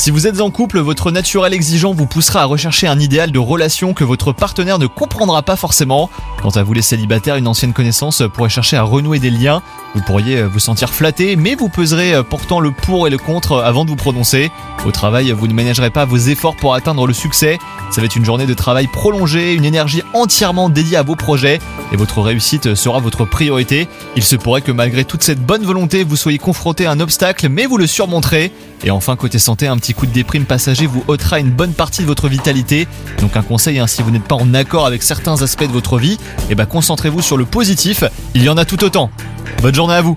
Si vous êtes en couple, votre naturel exigeant vous poussera à rechercher un idéal de relation que votre partenaire ne comprendra pas forcément. Quant à vous les célibataires, une ancienne connaissance pourrait chercher à renouer des liens. Vous pourriez vous sentir flatté, mais vous peserez pourtant le pour et le contre avant de vous prononcer. Au travail, vous ne ménagerez pas vos efforts pour atteindre le succès. Ça va être une journée de travail prolongée, une énergie entièrement dédiée à vos projets, et votre réussite sera votre priorité. Il se pourrait que malgré toute cette bonne volonté, vous soyez confronté à un obstacle, mais vous le surmonterez. Et enfin, côté santé, un petit coup de déprime passager vous ôtera une bonne partie de votre vitalité. Donc un conseil, hein, si vous n'êtes pas en accord avec certains aspects de votre vie, eh ben concentrez-vous sur le positif, il y en a tout autant. Bonne journée à vous